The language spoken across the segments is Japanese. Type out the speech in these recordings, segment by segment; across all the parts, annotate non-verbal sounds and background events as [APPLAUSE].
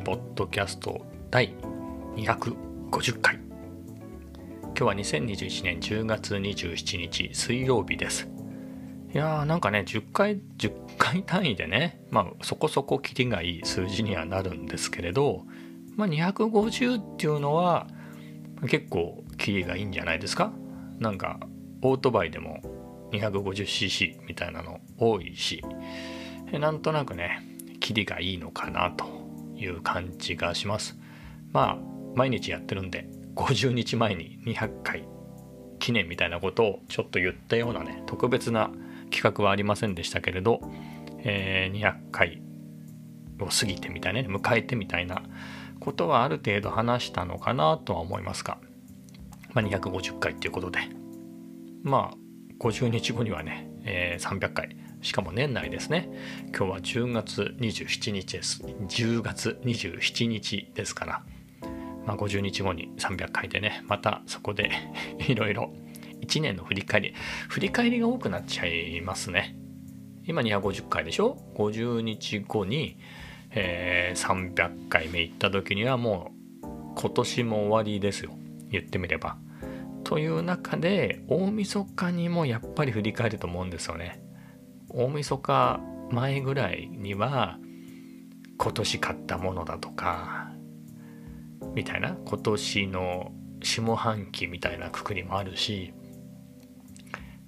ポッドキャスト第250回。今日は2021年10月27日水曜日です。いやーなんかね10回10回単位でねまあそこそこキリがいい数字にはなるんですけれどまあ250っていうのは結構キリがいいんじゃないですか？なんかオートバイでも 250cc みたいなの多いしなんとなくねキリがいいのかなという感じがします。まあ毎日やってるんで50日前に200回記念みたいなことをちょっと言ったようなね特別な企画はありませんでしたけれど、えー、200回を過ぎてみたいなね迎えてみたいなことはある程度話したのかなとは思いますが、まあ、250回っていうことでまあ50日後にはね、えー、300回しかも年内ですね。今日は10月27日です。10月27日ですから、まあ、50日後に300回でねまたそこで [LAUGHS] いろいろ1年の振り返り。振り返りが多くなっちゃいますね。今250回でしょ？50日後に、えー、300回目行った時にはもう今年も終わりですよ。言ってみれば。という中で大晦日にもやっぱり振り返ると思うんですよね。大晦日前ぐらいには今年買ったものだとかみたいな今年の下半期みたいなくくりもあるし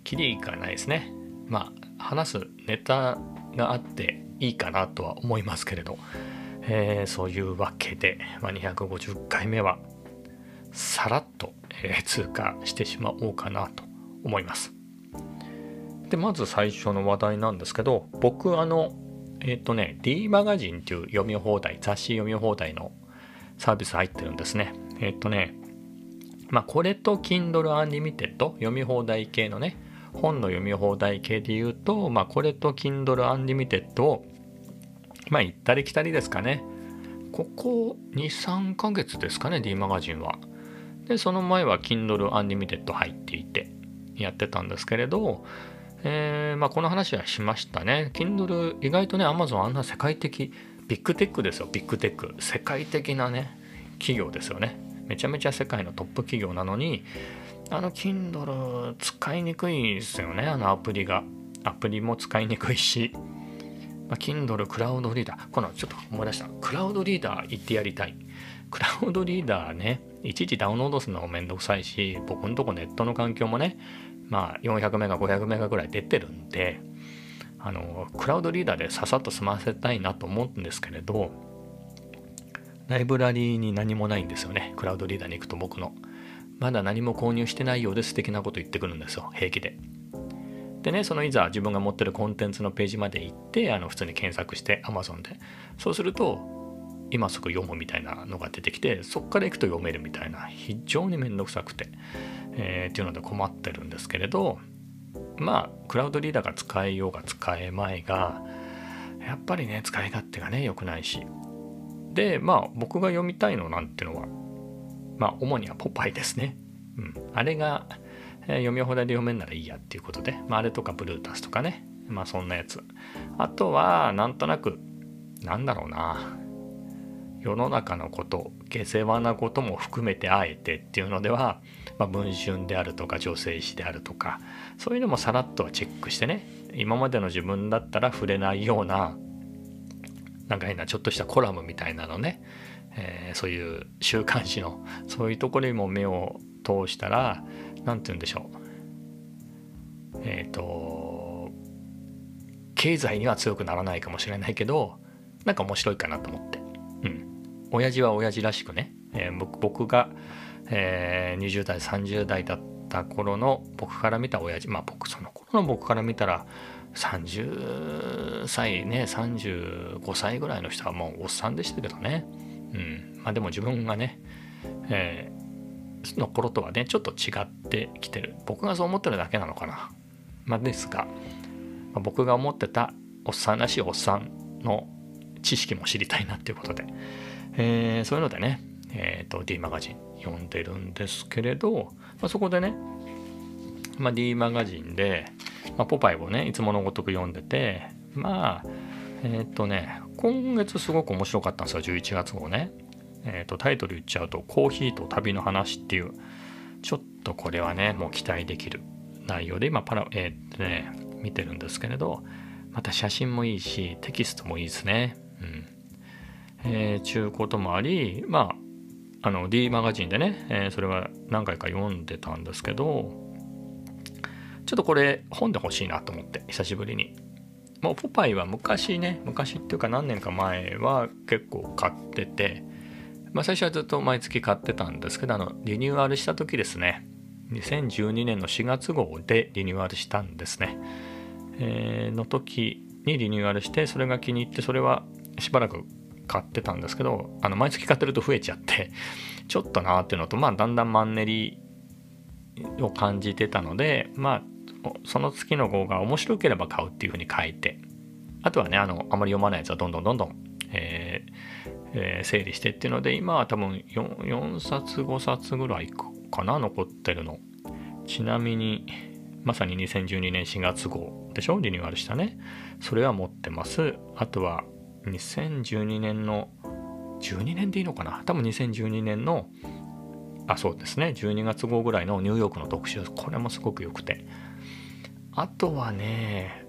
きりがないですね。まあ話すネタがあっていいかなとは思いますけれど、えー、そういうわけで、まあ、250回目はさらっとえ通過してしまおうかなと思います。でまず最初の話題なんですけど僕あのえっ、ー、とね D マガジンっていう読み放題雑誌読み放題のサービス入ってるんですね。えっ、ー、とねまあこれと Kindle Unlimited 読み放題系のね本の読み放題系で言うと、まあ、これと Kindle Unlimited をまあ行ったり来たりですかねここ23ヶ月ですかね D マガジンはでその前は Kindle Unlimited 入っていてやってたんですけれど、えーまあ、この話はしましたね。Kindle 意外とね Amazon あんな世界的ビッグテックですよ。ビッグテック。世界的なね企業ですよね。めちゃめちゃ世界のトップ企業なのにあの Kindle 使いにくいですよね。あのアプリが。アプリも使いにくいし、まあ、Kindle クラウドリーダー。このちょっと思い出したクラウドリーダー行ってやりたい。クラウドリーダーねいちいちダウンロードするのもめんどくさいし僕のとこネットの環境もねまあ400メガ500メガぐらい出てるんであのクラウドリーダーでささっと済ませたいなと思うんですけれどライブラリーに何もないんですよね。クラウドリーダーに行くと僕の。まだ何も購入してないようで素敵なこと言ってくるんですよ。平気で。でねそのいざ自分が持ってるコンテンツのページまで行ってあの普通に検索して Amazon で。そうすると今すぐ読むみたいなのが出てきてそこから行くと読めるみたいな。非常に面倒くさくて、えー、っていうので困ってるんですけれどまあクラウドリーダーが使えようが使えまいがやっぱりね使い勝手がね良くないし。でまあ僕が読みたいのなんてのはまあ主にはポパイですね、うん、あれが、えー、読み放題で読めんならいいやっていうことで、まあ、あれとかブルータスとかね。まあそんなやつ。あとはなんとなくなんだろうな。世の中のこと下世話なことも含めてあえてっていうのでは、まあ、文春であるとか女性誌であるとかそういうのもさらっとチェックしてね今までの自分だったら触れないようななんか変なちょっとしたコラムみたいなのね、えー、そういう週刊誌のそういうところにも目を通したら何て言うんでしょうえっ、ー、と経済には強くならないかもしれないけどなんか面白いかなと思って。うん。親父は親父らしくね、えー、僕が、えー、20代30代だった頃の僕から見た親父まあ僕その頃の僕から見たら30歳ね35歳ぐらいの人はもうおっさんでしたけどね。うん。まあでも自分がね、えー、の頃とはねちょっと違ってきてる。僕がそう思ってるだけなのかな。まあですが、まあ、僕が思ってたおっさんらしいおっさんの知識も知りたいなっていうことで、えー、そういうのでね、えーと、D マガジン読んでるんですけれど、まあ、そこでね、まあ、D マガジンで、まあ、ポパイをねいつものごとく読んでてまあえっ、とね今月すごく面白かったんですよ11月号ね。えーと、タイトル言っちゃうと「コーヒーと旅の話」っていうちょっとこれはねもう期待できる内容で今パラ、えー、ね、見てるんですけれどまた写真もいいしテキストもいいですね。うんえー、ちゅうこともありまああの D マガジンでね、えー、それは何回か読んでたんですけどちょっとこれ本で欲しいなと思って久しぶりに。もうポパイは昔ね昔っていうか何年か前は結構買っててまあ最初はずっと毎月買ってたんですけどあのリニューアルした時ですね。2012年の4月号でリニューアルしたんですね、えー、の時にリニューアルしてそれが気に入ってそれはしばらく買ってたんですけどあの毎月買ってると増えちゃって [LAUGHS] ちょっとなーっていうのとまあだんだんマンネリを感じてたのでまあその月の号が面白ければ買うっていうふうに書いてあとはねあのあまり読まないやつはどんどんどんどん、えーえー、整理してっていうので今は多分 4, 4冊5冊ぐらいかな残ってるの。ちなみにまさに2012年4月号でしょ？リニューアルしたね。それは持ってます。あとは2012年の12年でいいのかな？多分2012年のあそうですね。12月号ぐらいのニューヨークの特集。これもすごく良くて。あとはね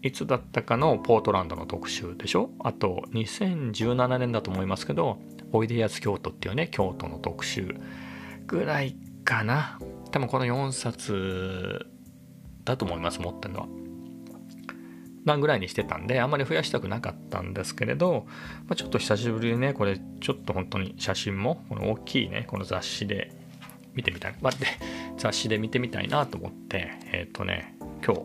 いつだったかのポートランドの特集でしょ？あと2017年だと思いますけどおいでやす京都っていうね京都の特集ぐらいかな。多分この4冊だと思います持ってるのは。なぐらいにしてたんであんまり増やしたくなかったんですけれど、まあ、ちょっと久しぶりにねこれちょっと本当に写真もこの大きいねこの雑誌で見てみたい待って [LAUGHS] 雑誌で見てみたいなと思ってえっ、ー、とね今日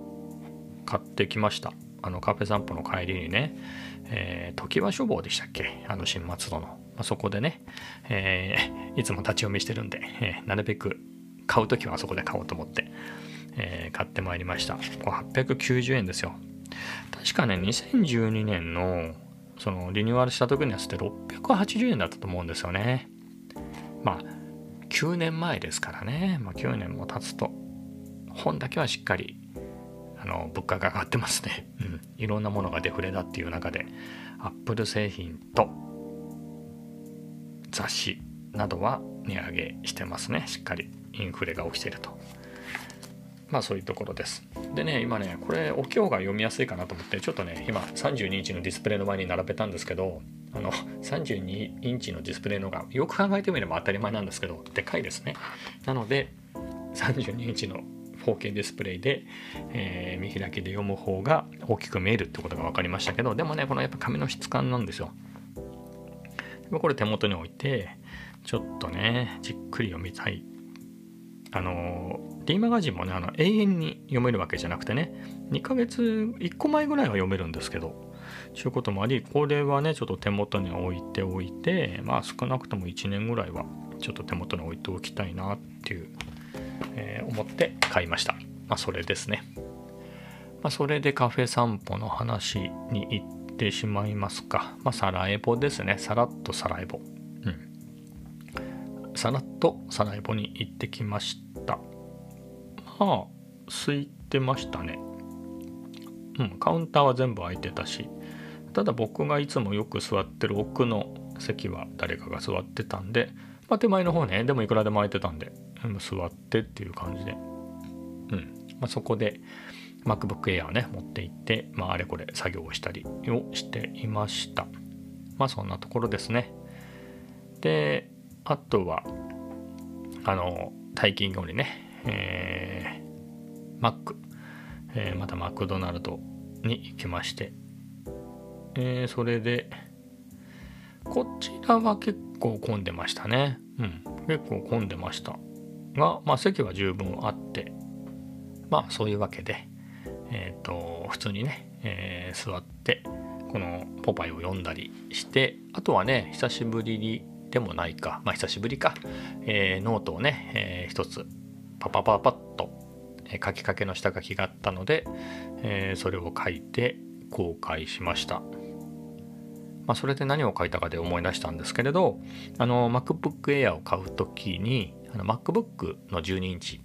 買ってきました。あのカフェ散歩の帰りにね、えー、常盤書房でしたっけ？あの新松戸の、まあ、そこでね、えー、いつも立ち読みしてるんで、えー、なるべく買う時はあそこで買おうと思って、え、買ってまいりました。これ890円ですよ。確かね2012年のそのリニューアルした時のやつって680円だったと思うんですよね。まあ9年前ですからね、まあ、9年も経つと本だけはしっかりあの物価が上がってますね、うん、いろんなものがデフレだっていう中でアップル製品と雑誌などは値上げしてますね。しっかりインフレが起きてると。まあそういうところです。でね、今ね、これ、お経が読みやすいかなと思って、ちょっとね、今、32インチのディスプレイの前に並べたんですけど、あの、32インチのディスプレイのが、よく考えてみれば当たり前なんですけど、でかいですね。なので、32インチの 4K ディスプレイで、えー、見開きで読む方が大きく見えるってことが分かりましたけど、でもね、このやっぱ紙の質感なんですよ。これ手元に置いて、ちょっとね、じっくり読みたい。あの、D マガジンもね、あの永遠に読めるわけじゃなくてね、2ヶ月、1個前ぐらいは読めるんですけど、そういうこともあり、これはね、ちょっと手元に置いておいて、まあ少なくとも1年ぐらいはちょっと手元に置いておきたいなっていう、えー、思って買いました。まあそれですね。まあそれでカフェ散歩の話に行ってしまいますか。まあサラエボですね。さらっとサラエボ。さらっとサラエボに行ってきました。まあ空いてましたね。うん、カウンターは全部空いてたし、ただ僕がいつもよく座ってる奥の席は誰かが座ってたんで、まあ、手前の方ね、でもいくらでも空いてたんで、座ってっていう感じで、うん、まあ、そこで MacBook Air をね、持って行って、まあ、あれこれ作業をしたりをしていました。まあ、そんなところですね。で、あとは、あの、退勤後にね、えー、マック、えー、またマクドナルドに行きまして、えー、それで、こちらは結構混んでましたね。うん、結構混んでました。が、まあ席は十分あって、まあそういうわけで、えっ、ー、と、普通にね、えー、座って、このポパイを読んだりして、あとはね、久しぶりにでもないか、まあ久しぶりか、えー、ノートをね、えー、一つパパパパッと書きかけの下書きがあったので、えー、それを書いて公開しました。まあ、それで何を書いたかで思い出したんですけれど、あの MacBook Air を買うときに、あの MacBook の12インチ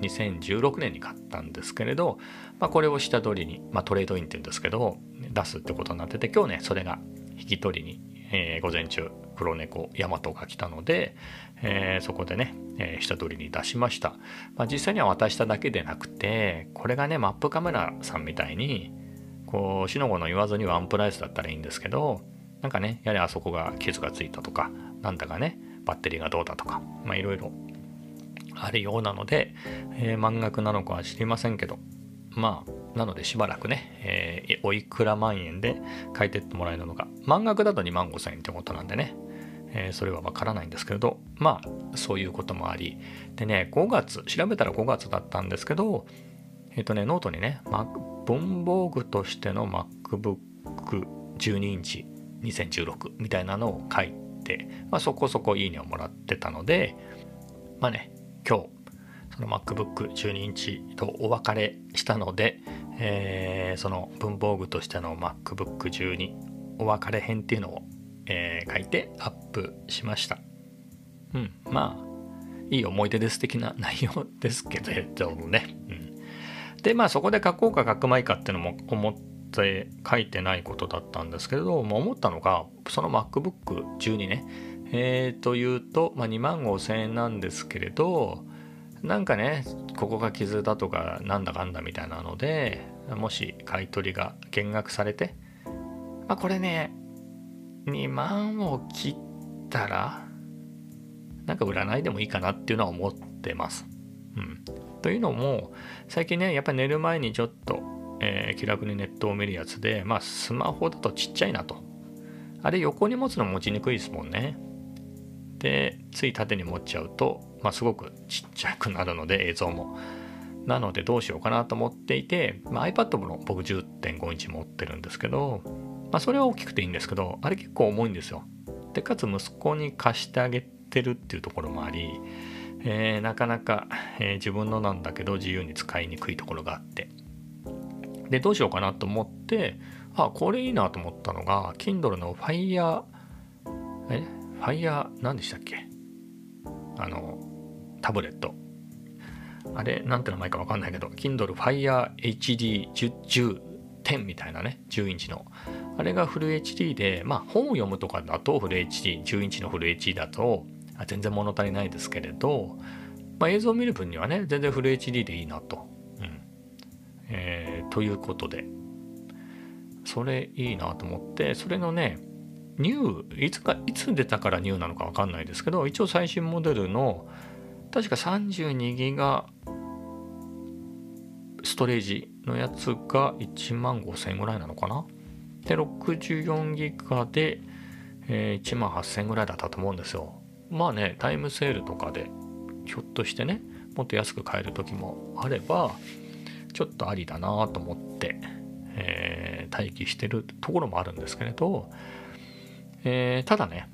2016年に買ったんですけれど、まあ、これを下取りに、まあ、トレードインって言うんですけど出すってことになってて今日ねそれが引き取りに、えー、午前中黒猫ヤマトが来たので、えー、そこでね、えー、下取りに出しました、まあ、実際には渡しただけでなくてこれがねマップカメラさんみたいにこうしのごの言わずにワンプライスだったらいいんですけどなんかねやはりあそこが傷がついたとかなんだかねバッテリーがどうだとかまあいろいろあるようなので、えー、満額なのかは知りませんけどまあなのでしばらくね、えー、おいくら万円で買い取ってもらえるのか満額だと2万5千円ってことなんでね、えー、それはわからないんですけれどまあそういうこともあり。でね5月調べたら5月だったんですけどえっ、ー、とねノートにね文房具としての MacBook12 インチ2016みたいなのを書いて、まあ、そこそこいいねをもらってたのでまあね今日その MacBook12 インチとお別れしたので、えー、その文房具としての MacBook12 お別れ編っていうのを、えー、書いてアップしました。うん。まあいい思い出です的な内容ですけどね、うん、でまあそこで書こうか書くまいかっていうのも思って書いてないことだったんですけれども思ったのがその MacBook12 ね。えー、というと、まあ、2万5千円なんですけれどなんかねここが傷だとかなんだかんだみたいなのでもし買い取りが減額されて、まあ、これね2万を切ったらなんか売らないでもいいかなっていうのは思ってます。うん、というのも最近ねやっぱり寝る前にちょっと、えー、気楽にネットを見るやつでまあスマホだとちっちゃいなとあれ横に持つの持ちにくいですもんね。でつい縦に持っちゃうと、まあ、すごくちっちゃくなるので映像も。なのでどうしようかなと思っていて、まあ、iPad も僕10.5インチ持ってるんですけど、まあ、それは大きくていいんですけどあれ結構重いんですよ。でかつ息子に貸してあげてるっていうところもあり、えー、なかなか、えー、自分のなんだけど自由に使いにくいところがあって。でどうしようかなと思ってあこれいいなと思ったのが Kindle の Fire え？ファイヤー何でしたっけ？あのタブレット。あれ？なんて名前か分かんないけど Kindle Fire HD10 10みたいなね10インチの。あれがフル HD でまあ本を読むとかだとフル HD10 インチのフル HD だと全然物足りないですけれど、まあ、映像を見る分にはね全然フル HD でいいなと。うん。えー、ということで。それいいなと思ってそれのねニューいつかいつ出たからニューなのか分かんないですけど一応最新モデルの確か32ギガストレージのやつが1万5000円ぐらいなのかな？で64ギガで、えー、1万8000円ぐらいだったと思うんですよまあねタイムセールとかでひょっとしてねもっと安く買える時もあればちょっとありだなと思って、えー、待機してるところもあるんですけれどえー、ただね、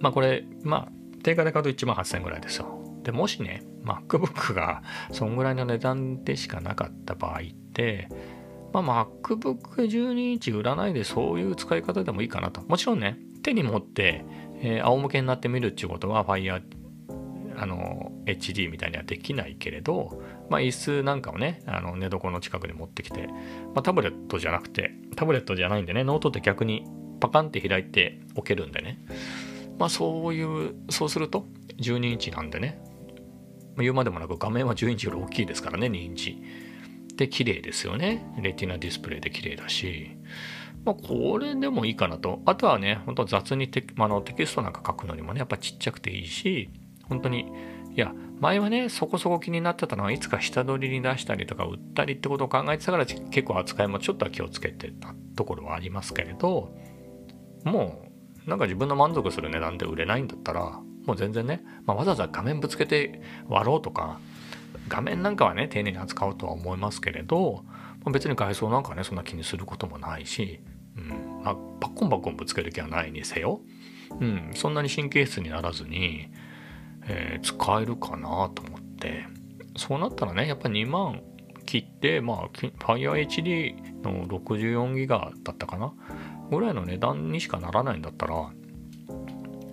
まあこれ、まあ定価で買うと1万8000円ぐらいですよ。で、もしね、MacBook がそんぐらいの値段でしかなかった場合って、まあ、MacBook12 インチ売らないでそういう使い方でもいいかなと。もちろんね、手に持って、えー、仰向けになってみるっていうことは Fire あの HD みたいにはできないけれど、まあ、椅子なんかをねあの寝床の近くに持ってきて、まあ、タブレットじゃなくてタブレットじゃないんでねノートって逆にパカンって開いて置けるんでね。まあそういう、そうすると12インチなんでね。言うまでもなく画面は10インチより大きいですからね、2インチ。で、綺麗ですよね。レティナディスプレイで綺麗だし。まあこれでもいいかなと。あとはね、本当雑にテあのテキストなんか書くのにもね、やっぱちっちゃくていいし、本当に、いや、前はね、そこそこ気になってたのは、いつか下取りに出したりとか売ったりってことを考えてたから、結構扱いもちょっとは気をつけてたところはありますけれど、もうなんか自分の満足する値段で売れないんだったらもう全然ね、まあ、わざわざ画面ぶつけて割ろうとか画面なんかはね丁寧に扱うとは思いますけれど別に外装なんかねそんな気にすることもないし、うん。まあ、パッコンパッコンぶつける気はないにせよ、うん、そんなに神経質にならずに、えー、使えるかなと思って。そうなったらねやっぱ2万切ってまあ FireHD の64ギガだったかな？ぐらいの値段にしかならないんだったら、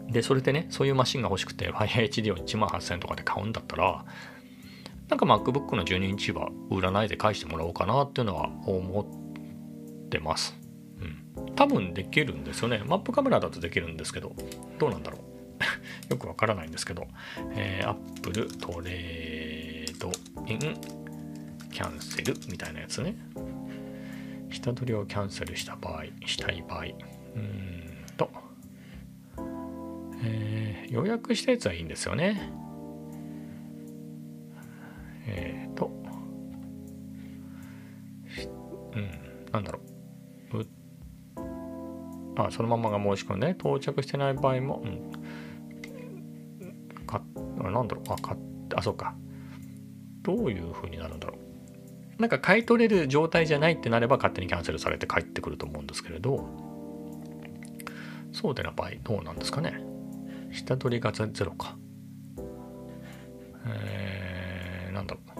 で、それでね、そういうマシンが欲しくて、FireHD を1万8000円とかで買うんだったら、なんか MacBook の12インチは売らないで返してもらおうかなっていうのは思ってます。うん。多分できるんですよね。マップカメラだとできるんですけど、どうなんだろう。[LAUGHS] よくわからないんですけど、えー、Apple トレードインキャンセルみたいなやつね。下取りをキャンセルした場合、したい場合、うーんと、えー、予約したやつはいいんですよね。えっ、ー、と、うん、なんだろう。うあ、そのままが申し込んで、到着してない場合も、うん、か、なんだろう、あ、か、あ、そうか。どういう風になるんだろう。なんか買い取れる状態じゃないってなれば勝手にキャンセルされて帰ってくると思うんですけれど。そうでな場合どうなんですかね。下取りがゼロか。えー、なんだろう。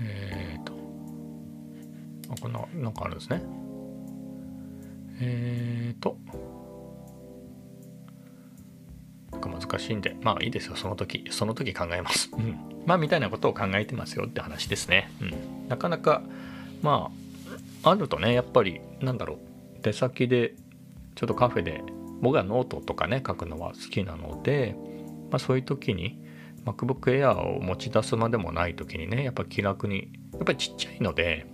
えーと。あこんななんかあるんですね。えーと。なんか難しいんで。まあいいですよ。その時その時考えます。うん。まあみたいなことを考えてますよって話ですね。うん、なかなかまああるとねやっぱりなんだろう。出先でちょっとカフェで僕はノートとかね書くのは好きなので、まあ、そういう時に MacBook Air を持ち出すまでもない時にねやっぱ気楽にやっぱりちっちゃいので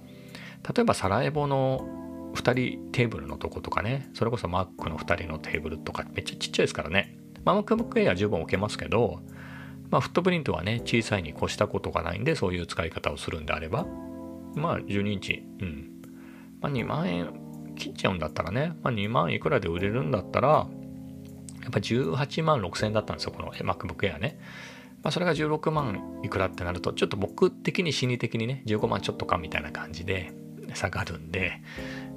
例えばサラエボの2人テーブルのとことかねそれこそ Mac の2人のテーブルとかめっちゃちっちゃいですからね、まあ、MacBook Air 十分置けますけどまあ、フットプリントはね、小さいに越したことがないんで、そういう使い方をするんであれば、まあ、12インチ、うん。まあ、2万円切っちゃうんだったらね、まあ、2万いくらで売れるんだったら、やっぱ18万6千円だったんですよ、この MacBook Air ね。まあ、それが16万いくらってなると、ちょっと僕的に心理的にね、15万ちょっとかみたいな感じで下がるんで、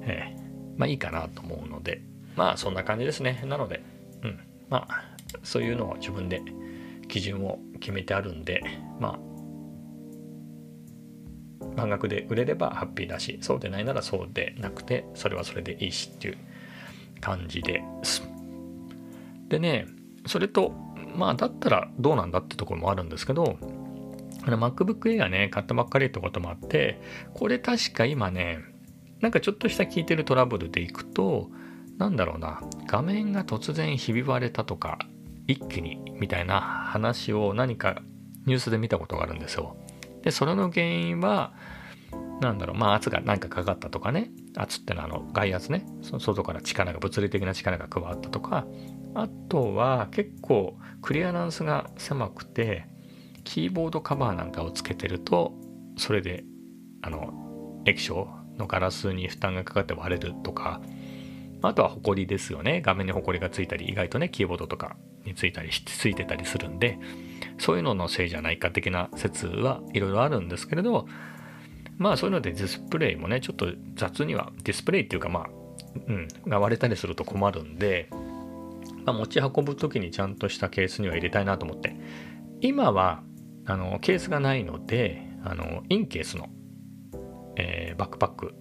えー、まあいいかなと思うので、まあそんな感じですね。なので、うん、まあそういうのを自分で基準を決めてあるんでまあ半額で売れればハッピーだしそうでないならそうでなくてそれはそれでいいしっていう感じですでねそれとまあだったらどうなんだってところもあるんですけど MacBook Air ね買ったばっかりってこともあってこれ確か今ねなんかちょっとした聞いてるトラブルでいくとなんだろうな画面が突然ひび割れたとか一気にみたいな話を何かニュースで見たことがあるんですよ。で、それの原因は、なんだろう、まあ圧が何かかかったとかね、圧ってのはあの外圧ね、外から力が、物理的な力が加わったとか、あとは結構クリアランスが狭くて、キーボードカバーなんかをつけてると、それで、あの、液晶のガラスに負担がかかって割れるとか、あとはホコリですよね。画面にホコリがついたり、意外とね、キーボードとかについたりし、ついてたりするんで、そういうののせいじゃないか的な説はいろいろあるんですけれど、まあそういうのでディスプレイもね、ちょっと雑には、ディスプレイっていうかまあ、うん、が割れたりすると困るんで、まあ、持ち運ぶ時にちゃんとしたケースには入れたいなと思って、今は、あの、ケースがないので、あの、 Incase の、えー、バックパック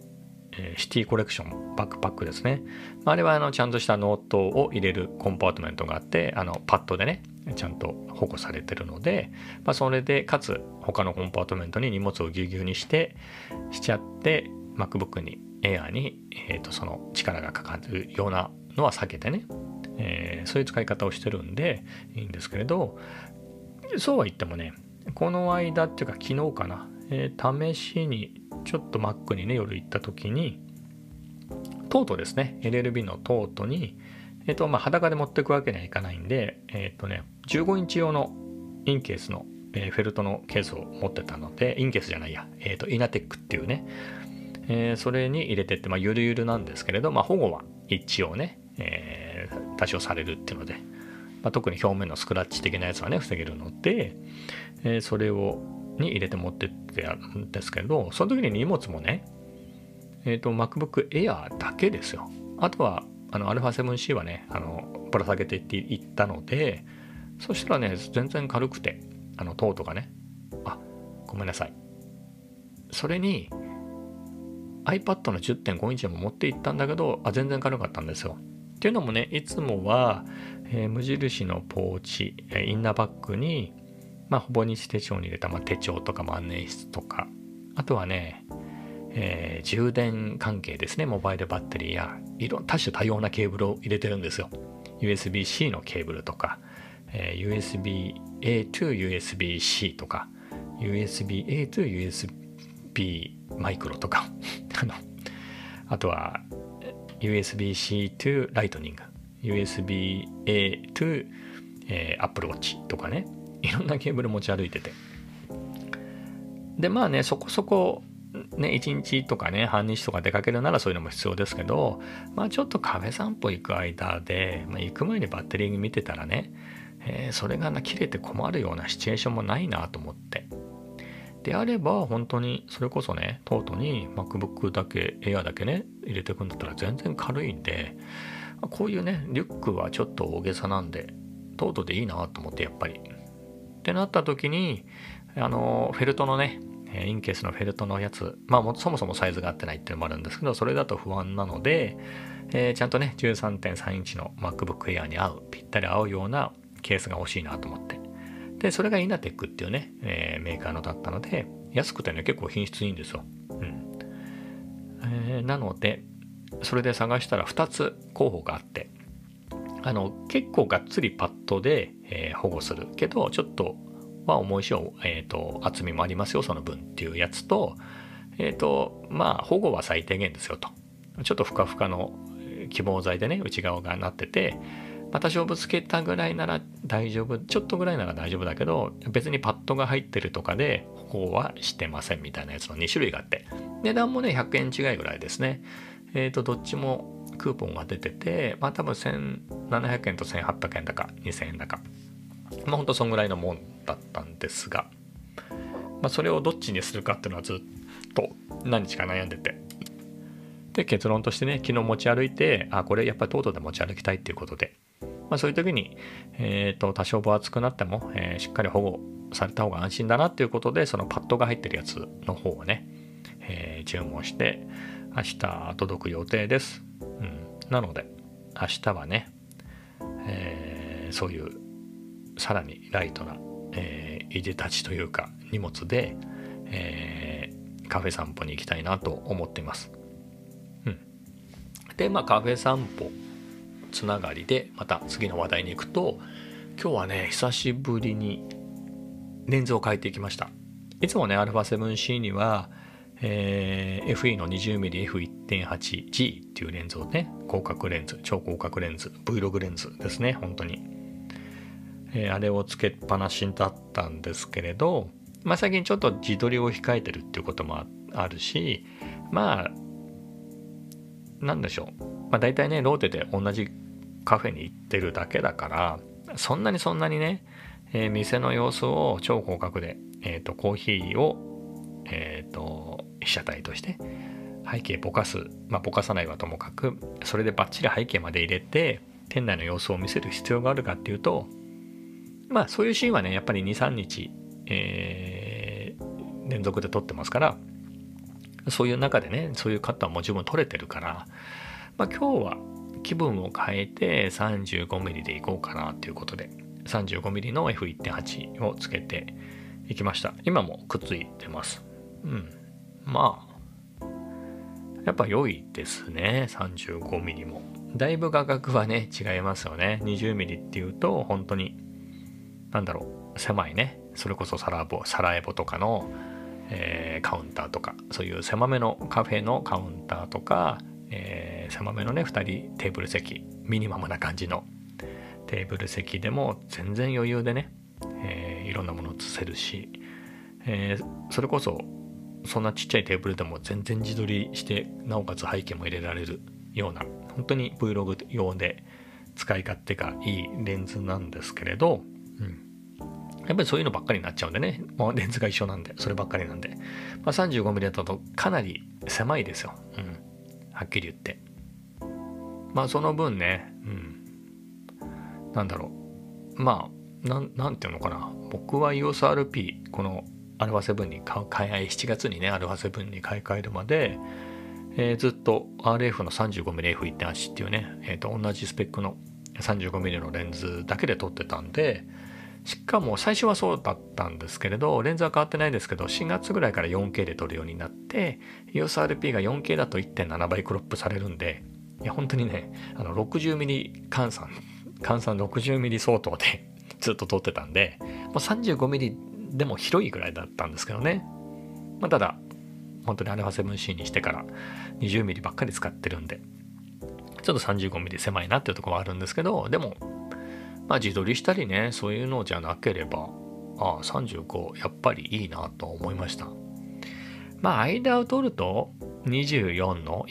え City Collection バックパックですね。あれはあのちゃんとしたノートを入れるコンパートメントがあって、あのパッドでね、ちゃんと保護されてるので、まあ、それでかつ他のコンパートメントに荷物をぎゅうぎゅうにしてしちゃって MacBook に Air に、えー、とその力がかかるようなのは避けてね、えー、そういう使い方をしてるんでいいんですけれどそうは言ってもねこの間っていうか昨日かな、えー、試しにちょっと Mac にね、夜行った時に、トートですね、LLB のトートに、えっ、と、まあ、裸で持っていくわけにはいかないんで、えっ、とね、15インチ用のインケースの、えー、フェルトのケースを持ってたので、インケースじゃないや、えっ、と、イナテックっていうね、えー、それに入れてって、まあ、ゆるゆるなんですけれど、まあ、保護は一応ね、えー、多少されるっていうので、まあ、特に表面のスクラッチ的なやつはね、防げるので、えー、それをに入れて持ってってやるんですけど、その時に荷物もね、えっ、ー、と、MacBook Air だけですよ。あとは、あの、α7C はね、あの、ぶら下げていったので、そしたらね、全然軽くて、あの、トートがね、あ、ごめんなさい。それに、iPad の10.5インチも持っていったんだけど、あ、全然軽かったんですよ。っていうのもね、いつもは、えー、無印のポーチ、えインナーバッグに、まあ、ほぼ日手帳に入れた、まあ、手帳とか万年筆とか、あとはね、えー、充電関係ですね、モバイルバッテリーや、いろ多種多様なケーブルを入れてるんですよ。USB-C のケーブルとか、えー、USB-A to USB-C とか、USB-A to USB マイクロとか [LAUGHS] あ、とは USB-C to Lightning、USB-A to、えー、Apple Watch とかね、[LAUGHS] いろんなケーブル持ち歩いてて。で、まあね、そこそこ、ね、1日とかね、半日とか出かけるならそういうのも必要ですけど、まあちょっとカフェ散歩行く間で、まあ、行く前にバッテリー見てたらね、えー、それがな切れて困るようなシチュエーションもないなと思って。であれば本当にそれこそねトートに MacBook だけ Air だけね入れてくんだったら全然軽いんでこういうねリュックはちょっと大げさなんでトートでいいなと思ってやっぱりってなった時にあのフェルトのねインケースのフェルトのやつまあそもそもサイズが合ってないっていうのもあるんですけどそれだと不安なので、えー、ちゃんとね13.3インチの MacBook Air に合うぴったり合うようなケースが欲しいなと思って。でそれがイナテックっていうね、えー、メーカーのだったので安くてね結構品質いいんですよ、うん。えー、なのでそれで探したら2つ候補があってあの結構がっつりパッドで、えー、保護する。けどちょっとまあ重いし、えーと、厚みもありますよその分っていうやつとえっ、ー、とまあ保護は最低限ですよと。ちょっとふかふかの希望剤でね内側がなっててまあ、多少ぶつけたぐらいなら大丈夫ちょっとぐらいなら大丈夫だけど別にパッドが入ってるとかで保護はしてませんみたいなやつの2種類があって。値段もね100円違いぐらいですね。えっ、ー、とどっちもクーポンが出ててまあ多分1700円と1800円だか2000円だか。まあほんとそんぐらいのもんだったんですが。まあそれをどっちにするかっていうのはずっと何日か悩んでて。で結論としてね昨日持ち歩いてあこれやっぱりトートで持ち歩きたいっていうことで。まあ、そういう時に、えーと、多少分厚くなっても、えー、しっかり保護された方が安心だなっていうことでそのパッドが入ってるやつの方をね、えー、注文して明日届く予定です、うん、なので明日はね、えー、そういうさらにライトな、えー、いでたちというか荷物で、えー、カフェ散歩に行きたいなと思っています、うん、でまあカフェ散歩つながりでまた次の話題に行くと今日はね久しぶりにレンズを変えていきました。いつもね α7C には、えー、FE の 20mmF1.8G っていうレンズをね広角レンズ超広角レンズ Vlog レンズですね本当に、えー、あれをつけっぱなしだったんですけれどまあ最近ちょっと自撮りを控えてるっていうこともあるしまあなんでしょう。まあ大体ねローテで同じカフェに行ってるだけだからそんなにそんなにね、えー、店の様子を超広角で、えーと、コーヒーを、えーと、被写体として背景ぼかすまあぼかさないはともかくそれでバッチリ背景まで入れて店内の様子を見せる必要があるかっていうとまあそういうシーンはねやっぱり23日、えー、連続で撮ってますからそういう中でねそういうカットはもう十分撮れてるから、まあ、今日は気分を変えて 35mm でいこうかなっていうことで 35mm の F1.8 をつけていきました。今もくっついてます。うん。まあやっぱ良いですね。35mm も。だいぶ画角はね違いますよね。20mm っていうと本当になんだろう狭いね。それこそサラボサラエボとかの、えー、カウンターとかそういう狭めのカフェのカウンターとか、えー狭めのね2人テーブル席ミニマムな感じのテーブル席でも全然余裕でね、えー、いろんなものを映せるし、えー、それこそそんなちっちゃいテーブルでも全然自撮りしてなおかつ背景も入れられるような本当に Vlog 用で使い勝手がいいレンズなんですけれど、うん、やっぱりそういうのばっかりになっちゃうんでね、もうレンズが一緒なんで、そればっかりなんで、まあ、35mm だとかなり狭いですよ。うん。はっきり言って。まあその分ね、うん、なんだろう。まあななんていうのかな。僕は EOSRP この α7 に買い替え7月にね α7 に買い替えるまで、えー、ずっと RF の 35mmF1.8 っていうね、えー、と同じスペックの 35mm のレンズだけで撮ってたんで、しかも最初はそうだったんですけれどレンズは変わってないですけど4月ぐらいから 4K で撮るようになって EOSRP が 4K だと1.7倍クロップされるんでや本当にねあの 60mm 換算換算 60mm 相当で [LAUGHS] ずっと撮ってたんで 35mm でも広いぐらいだったんですけどね、まあ、ただ本当に α7C にしてから 20mm ばっかり使ってるんでちょっと 35mm 狭いなっていうところはあるんですけどでもまあ自撮りしたりねそういうのじゃなければああ35やっぱりいいなと思いました。まあ間を取ると24の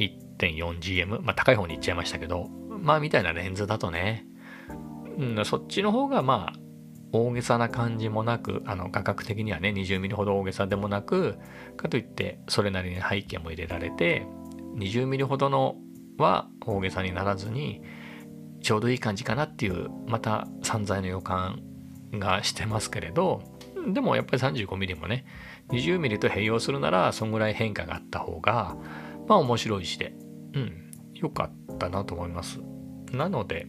1.4GM まあ高い方に行っちゃいましたけど。まあみたいなレンズだとね、うん、そっちの方がまあ大げさな感じもなくあの価格的にはね 20mm ほど大げさでもなくかといってそれなりに背景も入れられて 20mm ほどのは大げさにならずにちょうどいい感じかなっていうまた散財の予感がしてますけれど。でもやっぱり 35mm もね 20mm と併用するならそんぐらい変化があった方がまあ面白いしで。うん。良かったなと思います。なので、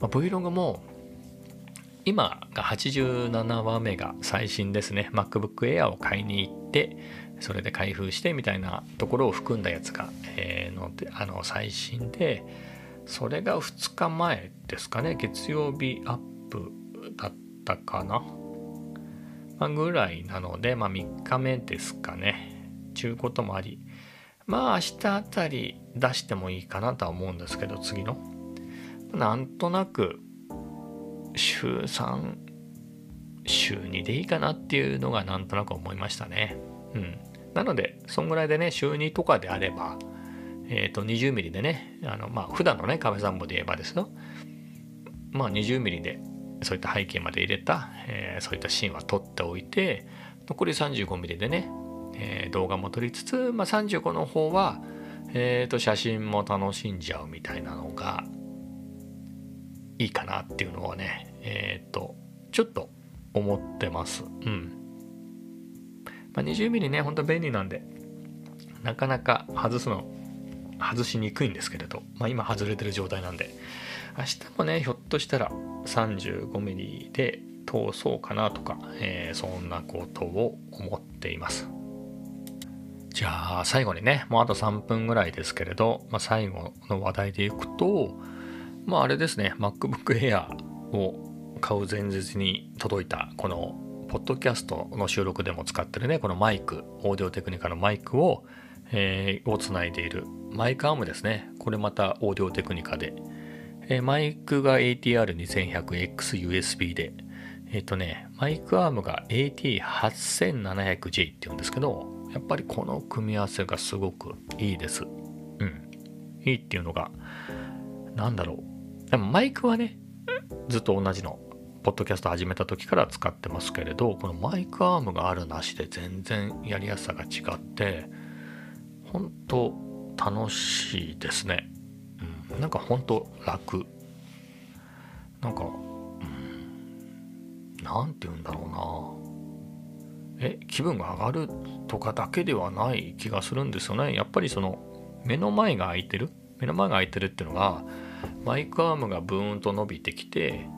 まあ、Vlog も今が87話目が最新ですね。MacBook Air を買いに行ってそれで開封してみたいなところを含んだやつが、えー、のあの最新でそれが2日前ですかね。月曜日アップだったかな、まあ、ぐらいなので、まあ、3日目ですかね。ちゅうこともありまあ明日あたり出してもいいかなとは思うんですけど次の。なんとなく週3週2でいいかなっていうのがなんとなく思いましたね。うん。なのでそんぐらいでね週2とかであればえっ、ー、と 20mm でねあのまあ普段のね壁散歩で言えばですよ。まあ 20mm でそういった背景まで入れた、えー、そういったシーンは撮っておいて残り 35mm でね、えー、動画も撮りつつ、まあ、35の方は、えー、と写真も楽しんじゃうみたいなのがいいかなっていうのはねえっ、とちょっと思ってます。うん。まあ、20mm ねほんと便利なんでなかなか外すの外しにくいんですけれど、まあ、今外れてる状態なんで明日もねひょっとしたら 35mm で通そうかなとか、えー、そんなことを思っています。じゃあ最後にねもうあと3分ぐらいですけれど、まあ、最後の話題でいくとまああれですね MacBook Air を買う前日に届いたこのポッドキャストの収録でも使ってるねこのマイクオーディオテクニカのマイクをえー、をつないでいるマイクアームですね。これまたオーディオテクニカで。えー、マイクが ATR2100XUSB で、えっ、ー、とね、マイクアームが AT8700G って言うんですけど、やっぱりこの組み合わせがすごくいいです。うん。いいっていうのが、なんだろう。でもマイクはね、ずっと同じの、ポッドキャスト始めた時から使ってますけれど、このマイクアームがあるなしで全然やりやすさが違って、本当楽しいですね。うん、なんか本当楽。なんか、うん、なんて言うんだろうな。え、気分が上がるとかだけではない気がするんですよね。やっぱりその目の前が開いてる？目の前が開いてるっていうのがマイクアームがブーンと伸びてきて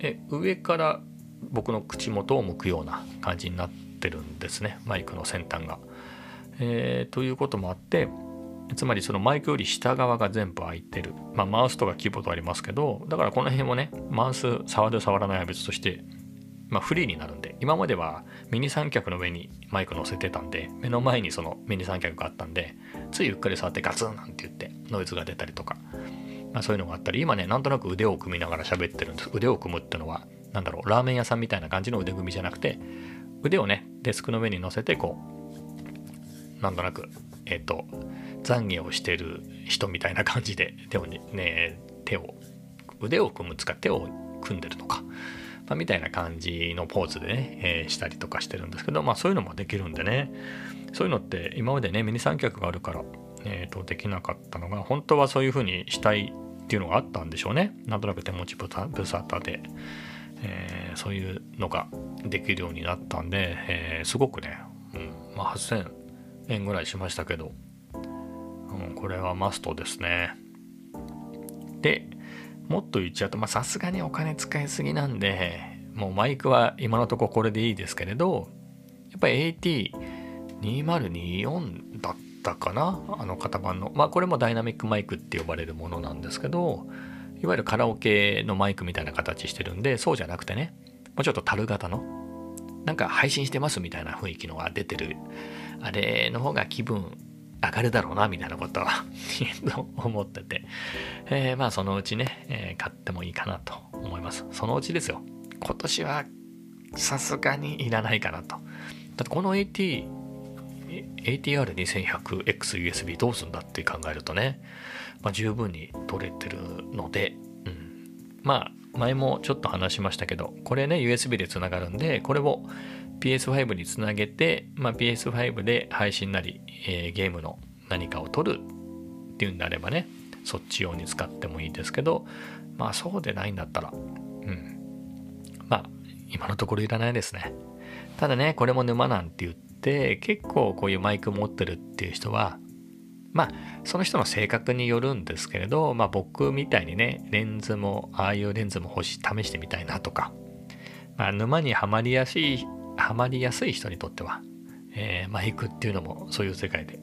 え上から僕の口元を向くような感じになってるんですねマイクの先端が。えー、ということもあってつまりそのマイクより下側が全部空いてる、まあ、マウスとかキーボードありますけどだからこの辺もねマウス触る触らないは別として、まあ、フリーになるんで今まではミニ三脚の上にマイク乗せてたんで目の前にそのミニ三脚があったんでついゆっくり触ってガツンなんて言ってノイズが出たりとか、まあ、そういうのがあったり今ねなんとなく腕を組みながら喋ってるんです。腕を組むってのは何だろうラーメン屋さんみたいな感じの腕組みじゃなくて腕をねデスクの上に乗せてこうなんとなく、えっ、ー、と、懺悔をしてる人みたいな感じで手をね、ね手を、腕を組む使って手を組んでるとか、まあ、みたいな感じのポーズでね、えー、したりとかしてるんですけど、まあそういうのもできるんでね、そういうのって今までね、ミニ三脚があるから、えー、とできなかったのが、本当はそういう風にしたいっていうのがあったんでしょうね。なんとなく手持ちぶさたで、えー、そういうのができるようになったんで、えー、すごくね、うんまあ、8000円ぐらいしましたけど、うん、これはマストですね。で、もっと言っちゃうと、まあさすがにお金使いすぎなんで、もうマイクは今のところこれでいいですけれどやっぱり AT2024 だったかなあの型番の。まあこれもダイナミックマイクって呼ばれるものなんですけどいわゆるカラオケのマイクみたいな形してるんでそうじゃなくてねもうちょっと樽型のなんか配信してますみたいな雰囲気のが出てる。あれの方が気分上がるだろうなみたいなことは [LAUGHS] 思ってて、えー、まあそのうちね、えー、買ってもいいかなと思います。そのうちですよ。今年はさすがにいらないかなと。だってこの AT ATR2100XUSB どうすんだって考えるとね、まあ、十分に取れてるので、うん、まあ前もちょっと話しましたけどこれね USB でつながるんでこれを PS5 につなげて、まあ、PS5 で配信なり、えー、ゲームの何かを撮るっていうんであればねそっち用に使ってもいいですけどまあそうでないんだったらうん。まあ今のところいらないですね。ただねこれも沼なんて言って結構こういうマイク持ってるっていう人はまあその人の性格によるんですけれどまあ僕みたいにねレンズもああいうレンズも欲し試してみたいなとかまあ沼にはまりやすいハマりやすい人にとっては、えー、マイクっていうのもそういう世界で。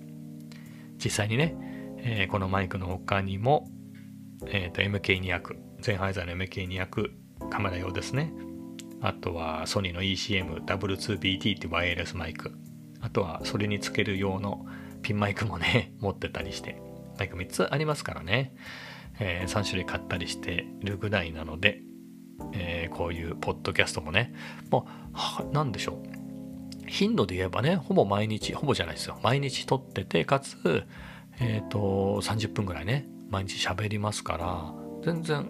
実際にね、えー、このマイクの他にも、えーと、MK200 ゼンハイザーの MK200 カメラ用ですね。あとはソニーの ECMW2BT っていうワイヤレスマイク。あとはそれにつける用のピンマイクもね [LAUGHS] 持ってたりしてマイク3つありますからね、えー、3種類買ったりしてるぐらいなのでえー、こういうポッドキャストもね、もう、何でしょう。頻度で言えばね、ほぼ毎日、ほぼじゃないですよ。毎日撮ってて、かつ、えっ、ー、と、30分ぐらいね、毎日喋りますから、全然、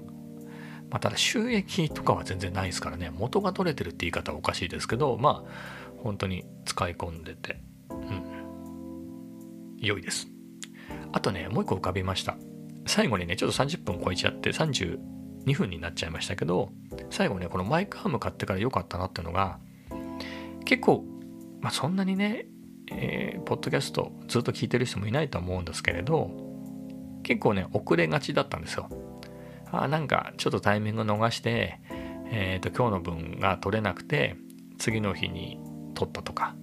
まあ、ただ収益とかは全然ないですからね、元が取れてるって言い方はおかしいですけど、まあ、本当に使い込んでて、うん、良いです。あとね、もう一個浮かびました。最後にね、ちょっと30分超えちゃって、30、2分になっちゃいましたけど最後ねこのマイクアーム買ってから良かったなっていうのが結構、まあ、そんなにね、えー、ポッドキャストずっと聞いてる人もいないと思うんですけれど結構ね遅れがちだったんですよ。あなんかちょっとタイミング逃して、えーと、今日の分が取れなくて次の日に取ったとか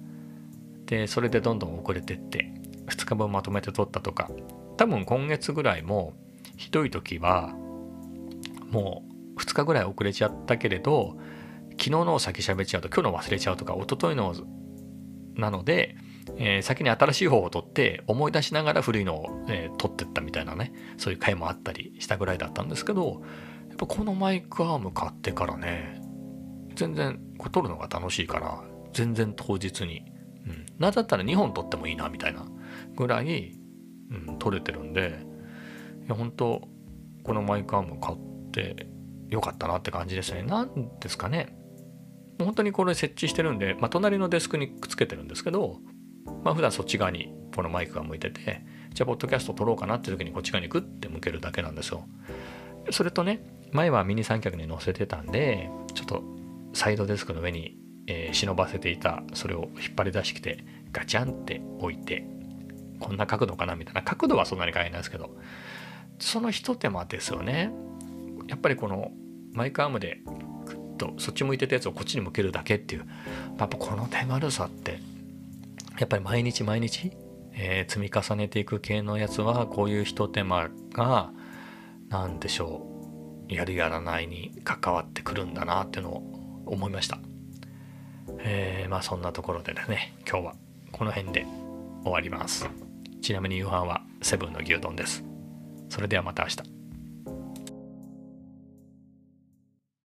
でそれでどんどん遅れてって2日分まとめて取ったとか多分今月ぐらいもひどい時はもう2日ぐらい遅れちゃったけれど昨日のを先喋っちゃうと今日の忘れちゃうとか一昨日のなので、えー、先に新しい方を取って思い出しながら古いのを、えー、取ってったみたいなねそういう回もあったりしたぐらいだったんですけどやっぱこのマイクアーム買ってからね全然これ撮るのが楽しいから全然当日に、うん、なんだったら2本撮ってもいいなみたいなぐらい、うん、撮れてるんでいや本当このマイクアーム買ってって良かったなって感じですね。何ですかね。本当にこれ設置してるんで、まあ、隣のデスクにくっつけてるんですけど、まあ、普段そっち側にこのマイクが向いてて、じゃあ、ポッドキャスト撮ろうかなって時にこっち側にグッて向けるだけなんですよ。それとね、前はミニ三脚に載せてたんで、ちょっとサイドデスクの上に、えー、忍ばせていたそれを引っ張り出してきて、ガチャンって置いて、こんな角度かなみたいな。角度はそんなに変えないですけど、その一手間ですよね。やっぱりこのマイクアームでグッとそっち向いてたやつをこっちに向けるだけっていうやっぱこの手軽さってやっぱり毎日毎日、えー、積み重ねていく系のやつはこういうひと手間が何でしょうやるやらないに関わってくるんだなっていうのを思いました。えー、まあそんなところでね今日はこの辺で終わります。ちなみに夕飯はセブンの牛丼です。それではまた明日。